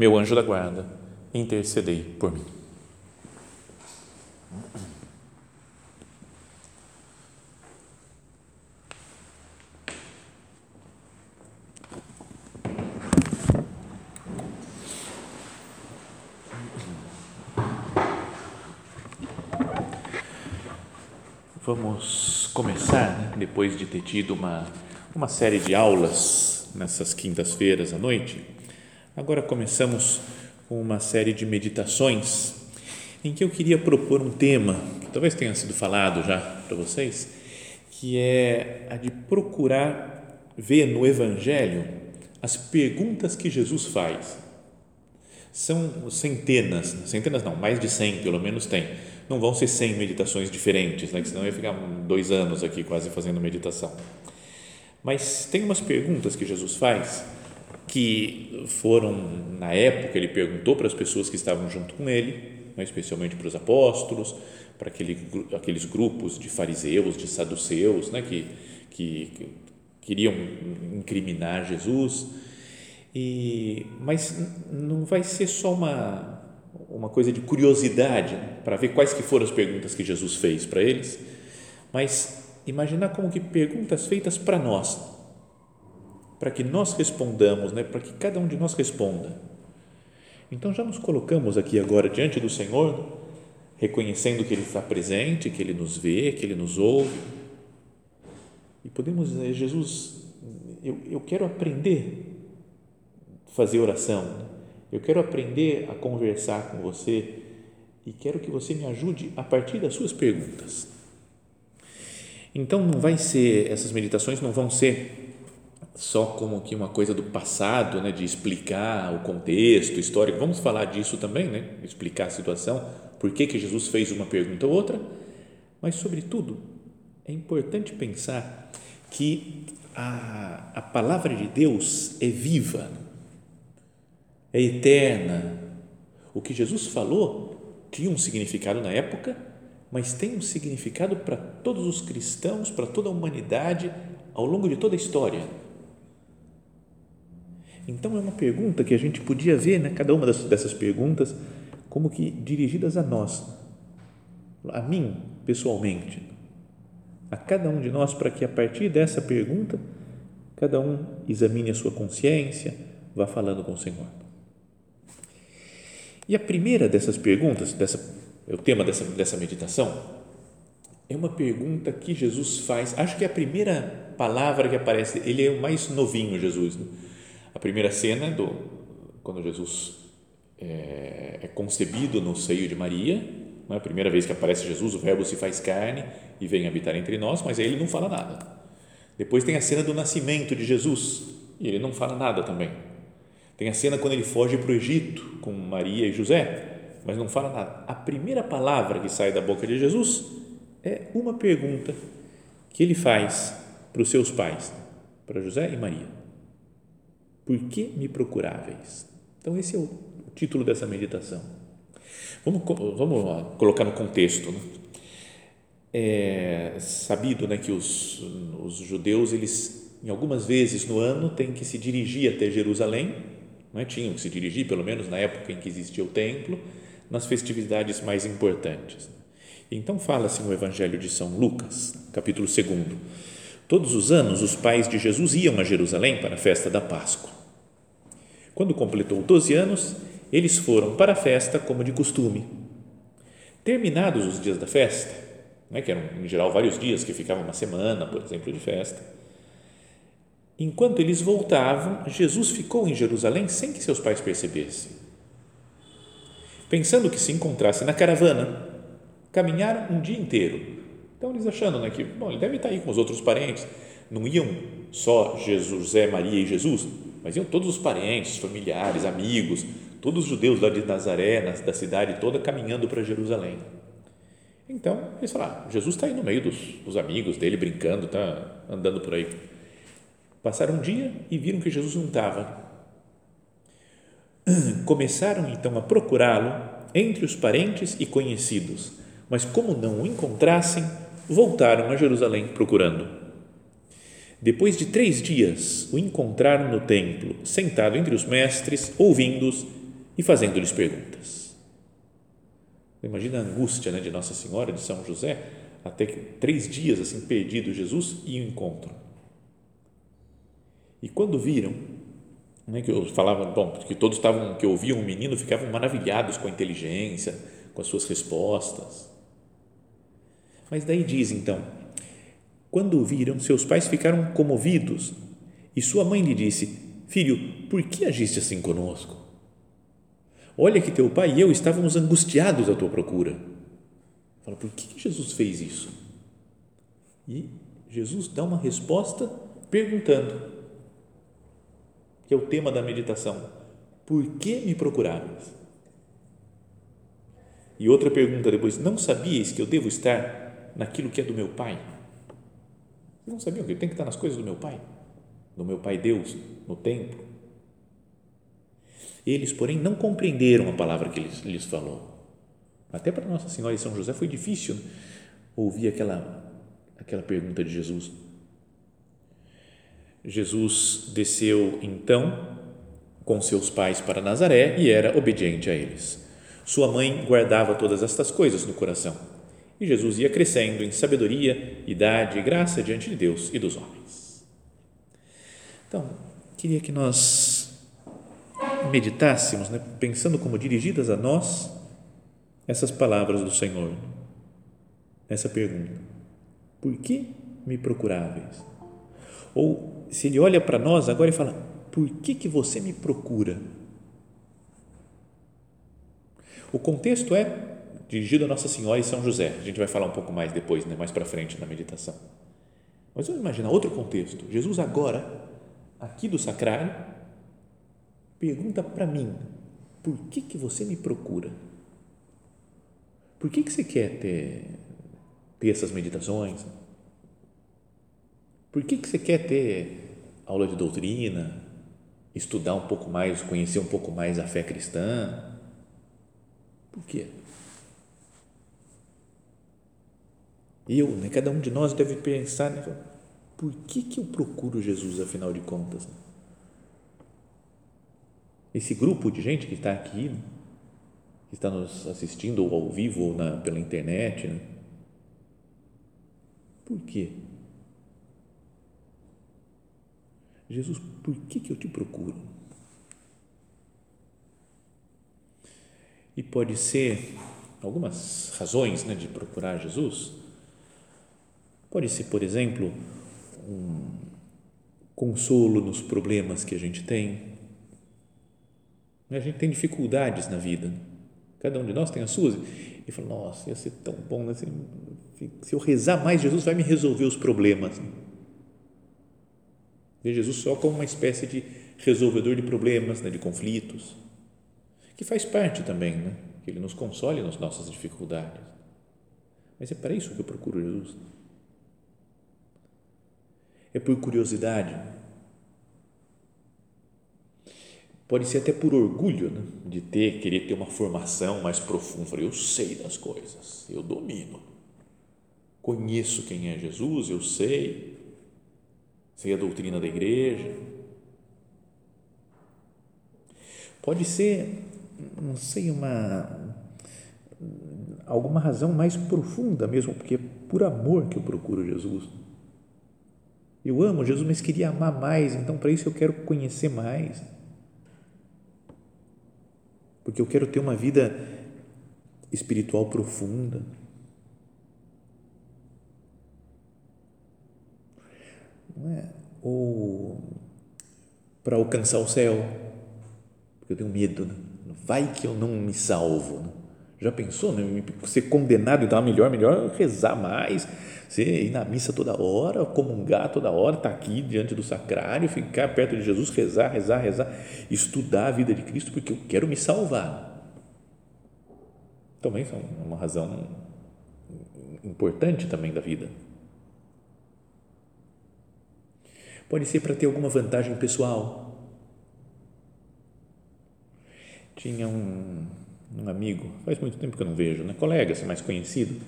meu anjo da guarda, intercedei por mim. Vamos começar, né? depois de ter tido uma, uma série de aulas nessas quintas-feiras à noite, Agora começamos com uma série de meditações em que eu queria propor um tema que talvez tenha sido falado já para vocês, que é a de procurar ver no Evangelho as perguntas que Jesus faz. São centenas, centenas não, mais de cem pelo menos tem. Não vão ser cem meditações diferentes, né? senão eu ia ficar dois anos aqui quase fazendo meditação. Mas tem umas perguntas que Jesus faz que foram, na época, ele perguntou para as pessoas que estavam junto com ele, né, especialmente para os apóstolos, para aquele, aqueles grupos de fariseus, de saduceus, né, que, que, que queriam incriminar Jesus. E, mas não vai ser só uma, uma coisa de curiosidade né, para ver quais que foram as perguntas que Jesus fez para eles, mas imaginar como que perguntas feitas para nós, para que nós respondamos, né? para que cada um de nós responda. Então já nos colocamos aqui agora diante do Senhor, reconhecendo que Ele está presente, que Ele nos vê, que Ele nos ouve. E podemos dizer, Jesus, eu, eu quero aprender a fazer oração, né? eu quero aprender a conversar com você e quero que você me ajude a partir das suas perguntas. Então não vai ser, essas meditações não vão ser só como que uma coisa do passado, né, de explicar o contexto histórico. Vamos falar disso também, né, explicar a situação, por que que Jesus fez uma pergunta ou outra, mas sobretudo é importante pensar que a, a palavra de Deus é viva, é eterna. O que Jesus falou tinha um significado na época, mas tem um significado para todos os cristãos, para toda a humanidade ao longo de toda a história então é uma pergunta que a gente podia ver, né, cada uma dessas perguntas, como que dirigidas a nós, a mim pessoalmente, a cada um de nós, para que a partir dessa pergunta, cada um examine a sua consciência, vá falando com o Senhor. E a primeira dessas perguntas, dessa, é o tema dessa, dessa meditação, é uma pergunta que Jesus faz, acho que é a primeira palavra que aparece, ele é o mais novinho, Jesus, né? A primeira cena do quando Jesus é, é concebido no seio de Maria, não é a primeira vez que aparece Jesus, o Verbo se faz carne e vem habitar entre nós, mas aí ele não fala nada. Depois tem a cena do nascimento de Jesus e ele não fala nada também. Tem a cena quando ele foge para o Egito com Maria e José, mas não fala nada. A primeira palavra que sai da boca de Jesus é uma pergunta que ele faz para os seus pais, para José e Maria. Por que me procuráveis? Então, esse é o título dessa meditação. Vamos, vamos colocar no contexto. Né? É sabido né, que os, os judeus, eles, em algumas vezes no ano, têm que se dirigir até Jerusalém, né? tinham que se dirigir, pelo menos na época em que existia o templo, nas festividades mais importantes. Então, fala-se no Evangelho de São Lucas, capítulo 2. Todos os anos, os pais de Jesus iam a Jerusalém para a festa da Páscoa. Quando completou 12 anos, eles foram para a festa como de costume. Terminados os dias da festa, né, que eram em geral vários dias, que ficavam uma semana, por exemplo, de festa, enquanto eles voltavam, Jesus ficou em Jerusalém sem que seus pais percebessem. Pensando que se encontrasse na caravana, caminharam um dia inteiro. Então, eles achando né, que, bom, ele deve estar aí com os outros parentes, não iam só Jesus, José, Maria e Jesus, mas iam todos os parentes, familiares, amigos, todos os judeus lá de Nazaré, da cidade toda, caminhando para Jerusalém. Então, eles falaram, ah, Jesus está aí no meio dos, dos amigos dele, brincando, está andando por aí. Passaram um dia e viram que Jesus não estava. Começaram então a procurá-lo entre os parentes e conhecidos, mas como não o encontrassem, voltaram a Jerusalém procurando. Depois de três dias, o encontraram no templo, sentado entre os mestres, ouvindo-os e fazendo-lhes perguntas. Imagina a angústia né, de Nossa Senhora, de São José, até que três dias assim perdido Jesus e o encontram. E quando viram, né, que eu falava, bom, que todos estavam, que ouviam o menino, ficavam maravilhados com a inteligência, com as suas respostas. Mas daí diz então, quando o viram, seus pais ficaram comovidos e sua mãe lhe disse: Filho, por que agiste assim conosco? Olha que teu pai e eu estávamos angustiados à tua procura. Fala, por que Jesus fez isso? E Jesus dá uma resposta perguntando, que é o tema da meditação: Por que me procuravas? E outra pergunta depois: Não sabias que eu devo estar naquilo que é do meu Pai. Vocês não sabiam que eu tenho que estar nas coisas do meu Pai, do meu Pai Deus, no templo. Eles, porém, não compreenderam a palavra que ele lhes falou. Até para Nossa Senhora e São José foi difícil ouvir aquela, aquela pergunta de Jesus. Jesus desceu então com seus pais para Nazaré e era obediente a eles. Sua mãe guardava todas estas coisas no coração e Jesus ia crescendo em sabedoria, idade e graça diante de Deus e dos homens. Então, queria que nós meditássemos, né, pensando como dirigidas a nós essas palavras do Senhor. Essa pergunta: Por que me procuráveis? Ou se ele olha para nós agora e fala: Por que que você me procura? O contexto é dirigido a Nossa Senhora e São José. A gente vai falar um pouco mais depois, né, mais para frente na meditação. Mas vamos imaginar outro contexto. Jesus agora, aqui do sacrário, pergunta para mim: por que que você me procura? Por que que você quer ter, ter essas meditações? Por que que você quer ter aula de doutrina, estudar um pouco mais, conhecer um pouco mais a fé cristã? Por quê? Eu, né, cada um de nós deve pensar, né, por que, que eu procuro Jesus, afinal de contas? Esse grupo de gente que está aqui, que está nos assistindo ou ao vivo ou na, pela internet, né? por quê? Jesus, por que, que eu te procuro? E pode ser algumas razões né, de procurar Jesus Pode ser, por exemplo, um consolo nos problemas que a gente tem. A gente tem dificuldades na vida. Cada um de nós tem as suas. E fala, nossa, ia ser tão bom. Né? Se eu rezar mais, Jesus vai me resolver os problemas. Ver Jesus só como uma espécie de resolvedor de problemas, né? de conflitos, que faz parte também, né? que Ele nos console nas nossas dificuldades. Mas é para isso que eu procuro Jesus é por curiosidade. Pode ser até por orgulho né? de ter, querer ter uma formação mais profunda. Eu sei das coisas, eu domino. Conheço quem é Jesus, eu sei, sei a doutrina da igreja. Pode ser, não sei, uma alguma razão mais profunda mesmo, porque é por amor que eu procuro Jesus eu amo Jesus, mas queria amar mais, então para isso eu quero conhecer mais. Porque eu quero ter uma vida espiritual profunda. Não é? Ou para alcançar o céu, porque eu tenho medo, né? vai que eu não me salvo. Né? Já pensou, né? Ser condenado, então, melhor, melhor rezar mais, você ir na missa toda hora, comungar toda hora, estar tá aqui diante do sacrário, ficar perto de Jesus, rezar, rezar, rezar, estudar a vida de Cristo, porque eu quero me salvar. Também é uma razão importante também da vida. Pode ser para ter alguma vantagem pessoal. Tinha um, um amigo, faz muito tempo que eu não vejo, né? colega, assim, mais conhecido,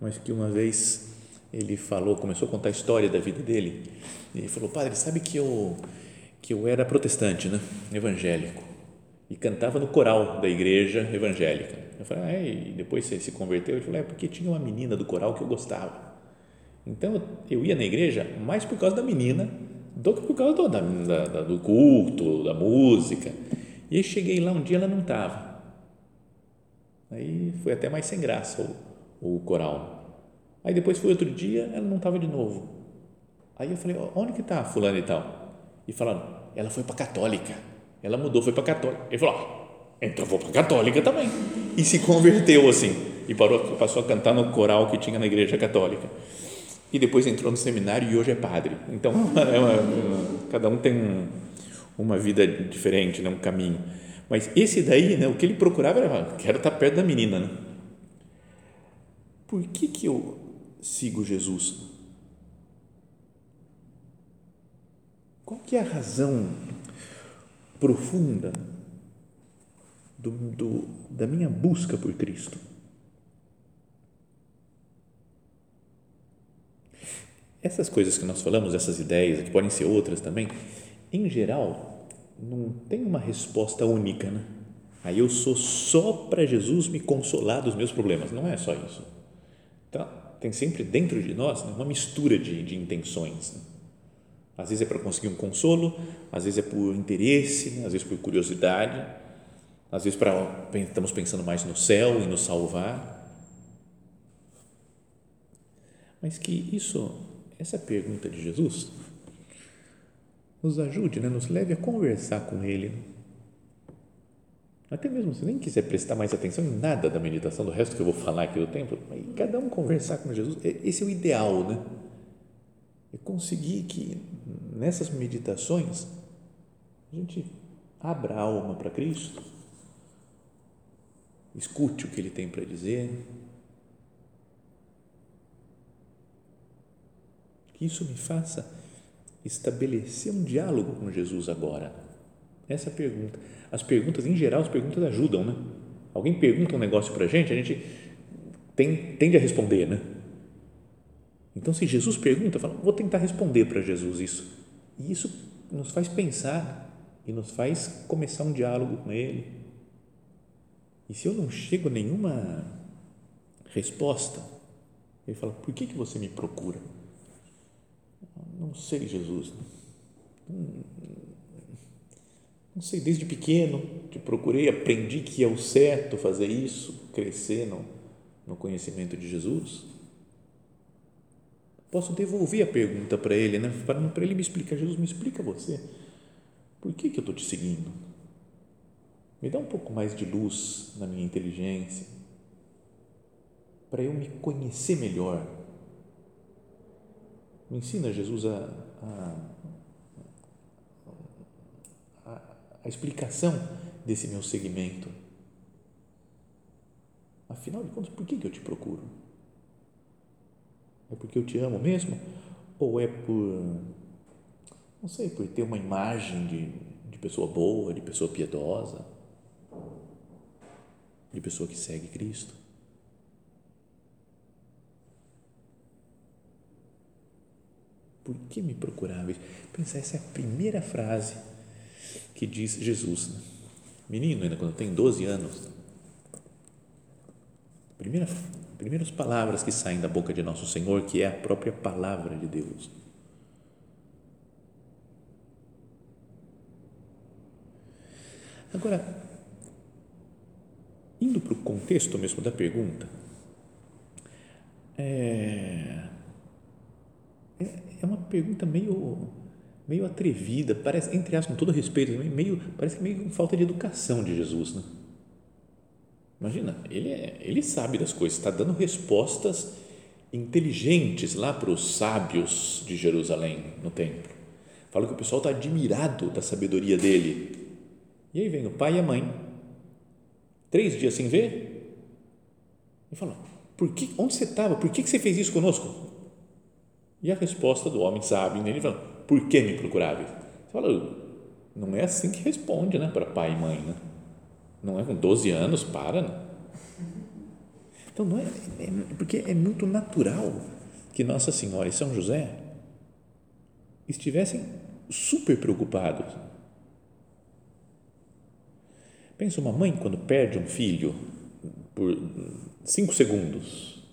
mas que uma vez ele falou, começou a contar a história da vida dele, e ele falou, padre, sabe que eu, que eu era protestante, né? evangélico, e cantava no coral da igreja evangélica. Eu falei, ah, é? e depois você se converteu? Ele falou, é porque tinha uma menina do coral que eu gostava. Então eu ia na igreja mais por causa da menina do que por causa do, da, da, do culto, da música. E aí cheguei lá um dia ela não estava. Aí foi até mais sem graça o, o coral. Aí depois foi outro dia, ela não estava de novo. Aí eu falei, onde que está fulano e tal? E falaram, ela foi para católica. Ela mudou, foi para católica. Ele falou, então vou para católica também. E se converteu assim. E parou, passou a cantar no coral que tinha na igreja católica. E depois entrou no seminário e hoje é padre. Então, é uma, cada um tem um, uma vida diferente, né? um caminho. Mas esse daí, né, o que ele procurava era, quero estar perto da menina. Né? Por que, que eu sigo Jesus? Qual que é a razão profunda do, do, da minha busca por Cristo? Essas coisas que nós falamos, essas ideias, que podem ser outras também, em geral, não tem uma resposta única, né? Aí eu sou só para Jesus me consolar dos meus problemas. Não é só isso. Então, tem sempre dentro de nós né, uma mistura de, de intenções. Né? Às vezes é para conseguir um consolo, às vezes é por interesse, né? às vezes por curiosidade, às vezes para estamos pensando mais no céu e nos salvar. Mas que isso, essa pergunta de Jesus, nos ajude, né? nos leve a conversar com Ele. Até mesmo se nem quiser prestar mais atenção em nada da meditação, do resto que eu vou falar aqui do tempo, cada um conversar com Jesus, é, esse é o ideal, né? É conseguir que nessas meditações a gente abra a alma para Cristo, escute o que Ele tem para dizer, que isso me faça estabelecer um diálogo com Jesus agora? Essa é a pergunta. As perguntas, em geral, as perguntas ajudam, né? Alguém pergunta um negócio para a gente, a gente tem, tende a responder, né? Então, se Jesus pergunta, fala, vou tentar responder para Jesus isso. E isso nos faz pensar e nos faz começar um diálogo com Ele. E se eu não chego a nenhuma resposta, Ele fala, por que, que você me procura? Não sei, Jesus. Não sei, desde pequeno te procurei, aprendi que é o certo fazer isso, crescer no, no conhecimento de Jesus. Posso devolver a pergunta para ele, né? para ele me explicar. Jesus, me explica você. Por que, que eu estou te seguindo? Me dá um pouco mais de luz na minha inteligência, para eu me conhecer melhor me ensina, Jesus, a, a, a, explicação desse meu segmento. Afinal de contas, por que, que eu te procuro? É porque eu te amo mesmo? Ou é por, não sei, por ter uma imagem de, de pessoa boa, de pessoa piedosa, de pessoa que segue Cristo? Por que me procurava? Pensar, essa é a primeira frase que diz Jesus. Né? Menino, ainda quando tem 12 anos. Primeira, primeiras palavras que saem da boca de nosso Senhor, que é a própria palavra de Deus. Agora, indo para o contexto mesmo da pergunta, é, é uma pergunta meio meio atrevida, parece, entre aspas, com todo respeito, meio, parece que meio falta de educação de Jesus, né? Imagina, ele, é, ele sabe das coisas, está dando respostas inteligentes lá para os sábios de Jerusalém no templo. Fala que o pessoal está admirado da sabedoria dele. E aí vem o pai e a mãe, três dias sem ver, e fala: por que, onde você estava? Por que, que você fez isso conosco? E a resposta do homem sábio nele fala: por que me procurava? Você fala: não é assim que responde né, para pai e mãe. Né? Não é com 12 anos, para. Né? Então, não é, é, porque é muito natural que Nossa Senhora e São José estivessem super preocupados. Pensa uma mãe quando perde um filho por cinco segundos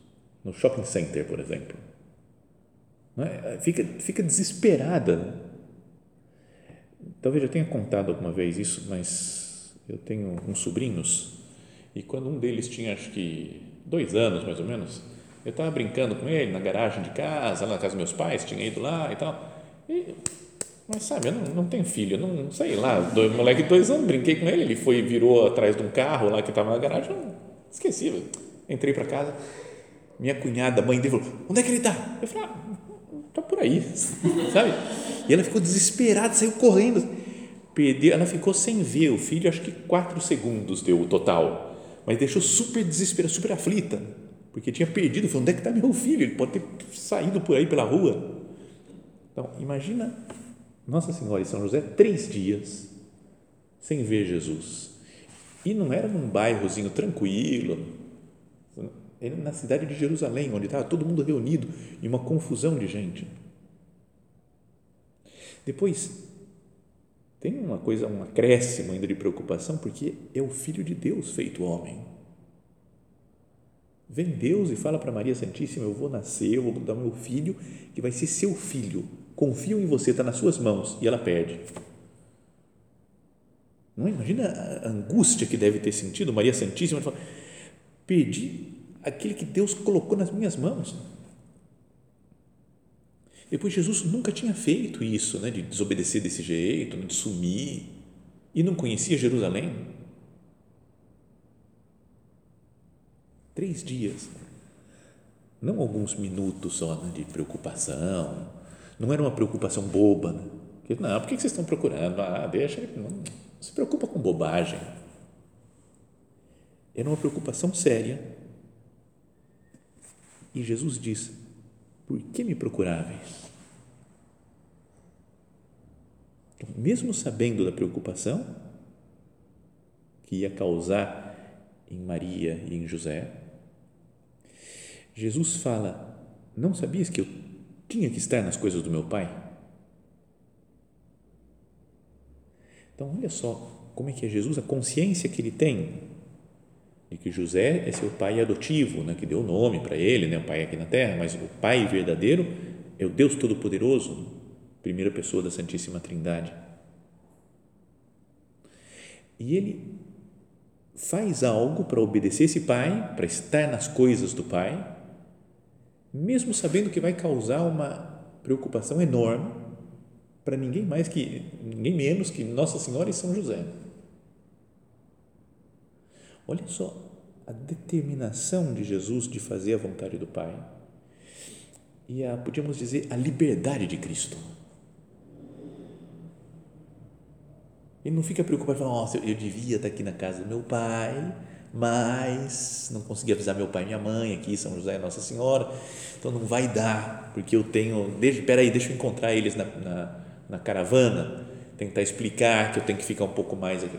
no shopping center, por exemplo. É? Fica, fica desesperada. Talvez eu tenha contado alguma vez isso, mas eu tenho uns sobrinhos e quando um deles tinha, acho que dois anos mais ou menos, eu estava brincando com ele na garagem de casa, lá na casa dos meus pais, tinha ido lá e tal. E, mas sabe, eu não, não tenho filho, não sei lá, dois, moleque de dois anos, brinquei com ele, ele foi, virou atrás de um carro lá que estava na garagem, eu esqueci, entrei para casa, minha cunhada, mãe dele falou, onde é que ele está? Eu falei, ah, aí, sabe? E ela ficou desesperada, saiu correndo, perdeu, ela ficou sem ver o filho, acho que quatro segundos deu o total, mas deixou super desesperada, super aflita, porque tinha perdido, falou, onde é que está meu filho? Ele pode ter saído por aí pela rua. Então, imagina Nossa Senhora e São José, três dias sem ver Jesus. E não era num bairrozinho tranquilo, era na cidade de Jerusalém, onde estava todo mundo reunido e uma confusão de gente. Depois, tem uma coisa, um acréscimo ainda de preocupação, porque é o Filho de Deus feito homem. Vem Deus e fala para Maria Santíssima: Eu vou nascer, eu vou dar meu filho, que vai ser seu filho. Confio em você, está nas suas mãos. E ela perde. Não imagina a angústia que deve ter sentido Maria Santíssima. Fala, Perdi aquele que Deus colocou nas minhas mãos. Depois, Jesus nunca tinha feito isso, né, de desobedecer desse jeito, de sumir, e não conhecia Jerusalém. Três dias, não alguns minutos só né, de preocupação, não era uma preocupação boba. Né? Não, por que vocês estão procurando? Ah, deixa, não, não se preocupa com bobagem. Era uma preocupação séria. E Jesus diz: Por que me procuráveis? Então, mesmo sabendo da preocupação que ia causar em Maria e em José, Jesus fala: Não sabias que eu tinha que estar nas coisas do meu Pai? Então, olha só como é que é Jesus, a consciência que ele tem de que José é seu pai adotivo, né, que deu o nome para ele, né, o pai aqui na terra, mas o pai verdadeiro é o Deus Todo-Poderoso, primeira pessoa da Santíssima Trindade. E ele faz algo para obedecer esse pai, para estar nas coisas do pai, mesmo sabendo que vai causar uma preocupação enorme para ninguém mais que ninguém menos que Nossa Senhora e São José. Olha só a determinação de Jesus de fazer a vontade do Pai e a, podíamos dizer, a liberdade de Cristo. Ele não fica preocupado, falando, nossa, eu, devia estar aqui na casa do meu pai, mas não consegui avisar meu pai e minha mãe aqui, São José e Nossa Senhora, então não vai dar, porque eu tenho, deixa, peraí, deixa eu encontrar eles na, na, na caravana, tentar explicar que eu tenho que ficar um pouco mais aqui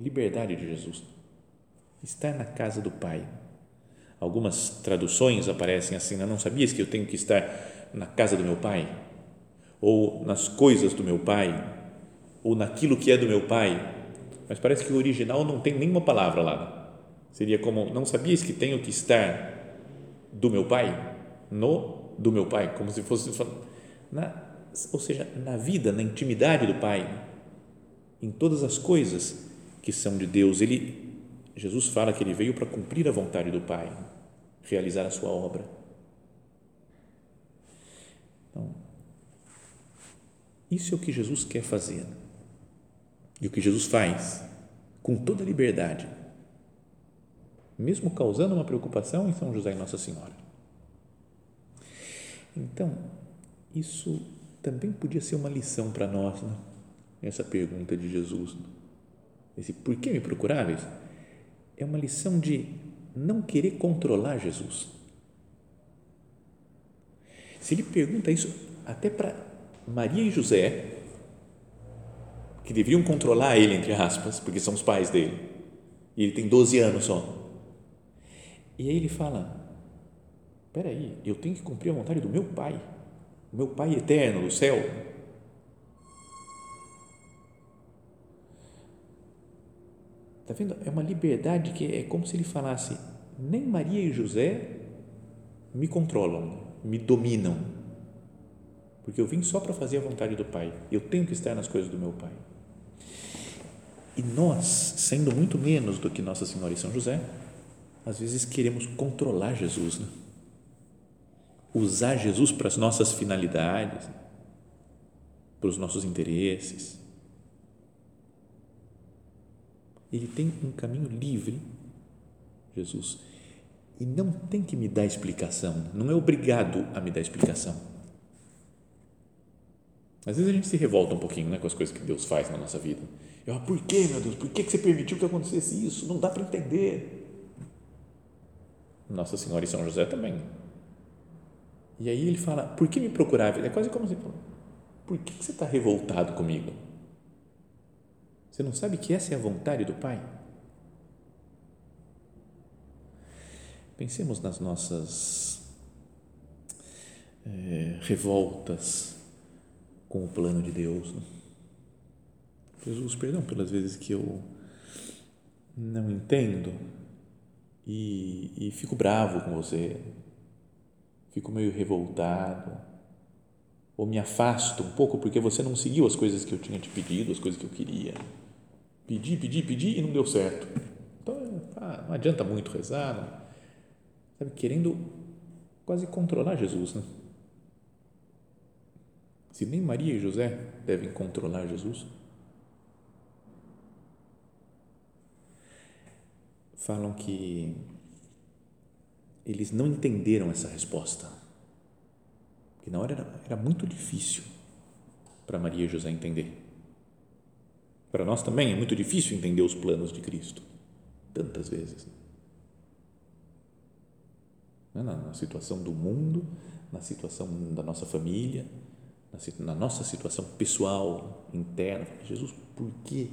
liberdade de Jesus. Estar na casa do Pai. Algumas traduções aparecem assim: Não sabias que eu tenho que estar na casa do meu Pai? Ou nas coisas do meu Pai? Ou naquilo que é do meu Pai? Mas parece que o original não tem nenhuma palavra lá. Seria como: Não sabias que tenho que estar do meu Pai? No do meu Pai? Como se fosse. Na, ou seja, na vida, na intimidade do Pai, em todas as coisas que são de Deus. Ele, Jesus fala que ele veio para cumprir a vontade do Pai, realizar a sua obra. Então, isso é o que Jesus quer fazer. E o que Jesus faz com toda liberdade, mesmo causando uma preocupação em São José e Nossa Senhora. Então, isso também podia ser uma lição para nós, né? essa pergunta de Jesus. Né? Esse por que me procuráveis? É uma lição de não querer controlar Jesus. Se ele pergunta isso até para Maria e José, que deveriam controlar ele, entre aspas, porque são os pais dele, e ele tem 12 anos só. E aí ele fala: Espera aí, eu tenho que cumprir a vontade do meu pai, o meu pai eterno do céu. Está vendo? É uma liberdade que é como se ele falasse: nem Maria e José me controlam, me dominam, porque eu vim só para fazer a vontade do Pai. Eu tenho que estar nas coisas do meu Pai. E nós, sendo muito menos do que Nossa Senhora e São José, às vezes queremos controlar Jesus, né? usar Jesus para as nossas finalidades, para os nossos interesses. Ele tem um caminho livre, Jesus, e não tem que me dar explicação, não é obrigado a me dar explicação. Às vezes a gente se revolta um pouquinho né, com as coisas que Deus faz na nossa vida. Eu, ah, por que, meu Deus? Por que você permitiu que acontecesse isso? Não dá para entender. Nossa Senhora e São José também. E aí ele fala, por que me procurava? É quase como se por que você está revoltado comigo? Você não sabe que essa é a vontade do Pai? Pensemos nas nossas é, revoltas com o plano de Deus. Né? Jesus, perdão pelas vezes que eu não entendo e, e fico bravo com você, fico meio revoltado, ou me afasto um pouco porque você não seguiu as coisas que eu tinha te pedido, as coisas que eu queria. Pedi, pedi, pedi e não deu certo. Então, ah, não adianta muito rezar, não. sabe, querendo quase controlar Jesus, né? Se nem Maria e José devem controlar Jesus, falam que eles não entenderam essa resposta. Que na hora era, era muito difícil para Maria e José entender. Para nós também é muito difícil entender os planos de Cristo, tantas vezes. Na, na situação do mundo, na situação da nossa família, na, na nossa situação pessoal, interna. Jesus, por que,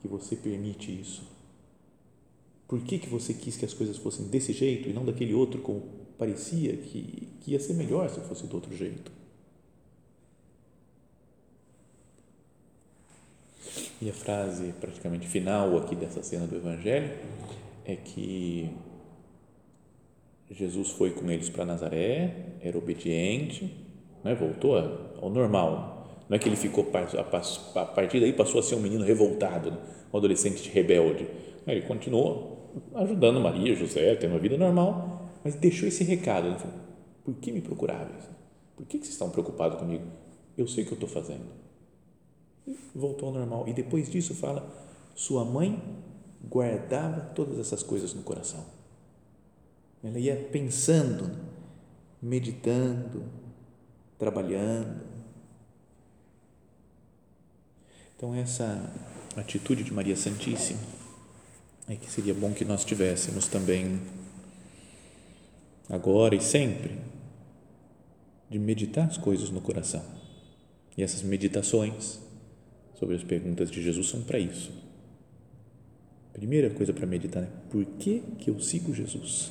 que você permite isso? Por que, que você quis que as coisas fossem desse jeito e não daquele outro, como parecia que, que ia ser melhor se fosse do outro jeito? E a frase praticamente final aqui dessa cena do Evangelho é que Jesus foi com eles para Nazaré, era obediente, né? voltou ao normal. Não é que ele ficou, a partir daí passou a ser um menino revoltado, né? um adolescente rebelde. Ele continuou ajudando Maria, José, tendo uma vida normal, mas deixou esse recado. Ele falou, por que me procuráveis? Por que vocês estão preocupados comigo? Eu sei o que eu estou fazendo. Voltou ao normal. E depois disso fala, sua mãe guardava todas essas coisas no coração. Ela ia pensando, meditando, trabalhando. Então, essa atitude de Maria Santíssima é que seria bom que nós tivéssemos também, agora e sempre, de meditar as coisas no coração. E essas meditações sobre as perguntas de Jesus são para isso. Primeira coisa para meditar é por que, que eu sigo Jesus?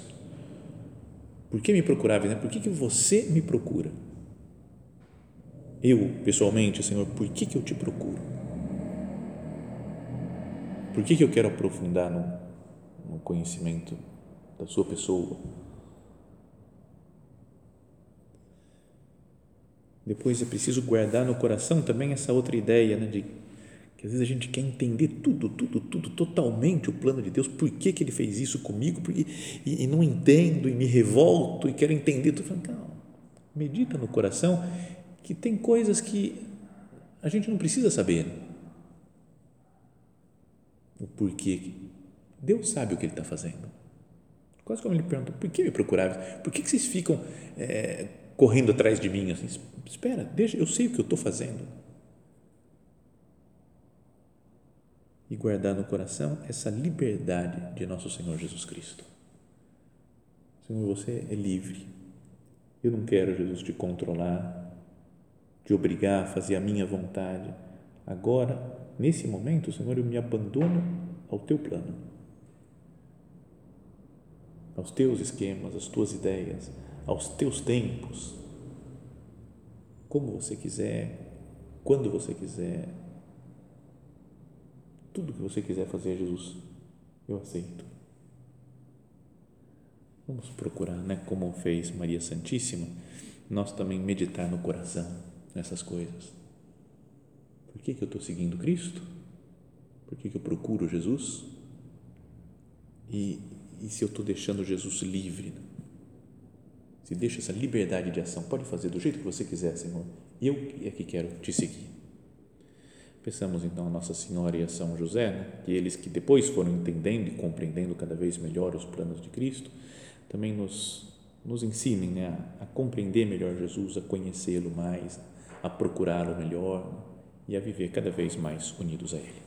Por que me procurava? Né? Por que, que você me procura? Eu, pessoalmente, Senhor, por que, que eu te procuro? Por que, que eu quero aprofundar no, no conhecimento da sua pessoa? Depois é preciso guardar no coração também essa outra ideia, né, de que às vezes a gente quer entender tudo, tudo, tudo, totalmente o plano de Deus, por que, que ele fez isso comigo, porque, e, e não entendo, e me revolto, e quero entender tudo. Não, medita no coração que tem coisas que a gente não precisa saber o porquê. Deus sabe o que Ele está fazendo. Quase como ele pergunta, por que me procuravam? Por que, que vocês ficam é, correndo atrás de mim? Assim, espera, deixa, eu sei o que eu estou fazendo. E guardar no coração essa liberdade de nosso Senhor Jesus Cristo. Senhor, você é livre. Eu não quero, Jesus, te controlar, te obrigar a fazer a minha vontade. Agora, nesse momento, Senhor, eu me abandono ao teu plano, aos teus esquemas, às tuas ideias, aos teus tempos, como você quiser, quando você quiser, tudo que você quiser fazer, Jesus, eu aceito. Vamos procurar, né, como fez Maria Santíssima, nós também meditar no coração nessas coisas. Por que, que eu estou seguindo Cristo? Por que, que eu procuro Jesus? E, e se eu estou deixando Jesus livre? Se deixa essa liberdade de ação, pode fazer do jeito que você quiser, Senhor. Eu é que quero te seguir. Pensamos então a Nossa Senhora e a São José, né? que eles que depois foram entendendo e compreendendo cada vez melhor os planos de Cristo, também nos, nos ensinem né? a, a compreender melhor Jesus, a conhecê-lo mais, a procurá-lo melhor e a viver cada vez mais unidos a Ele.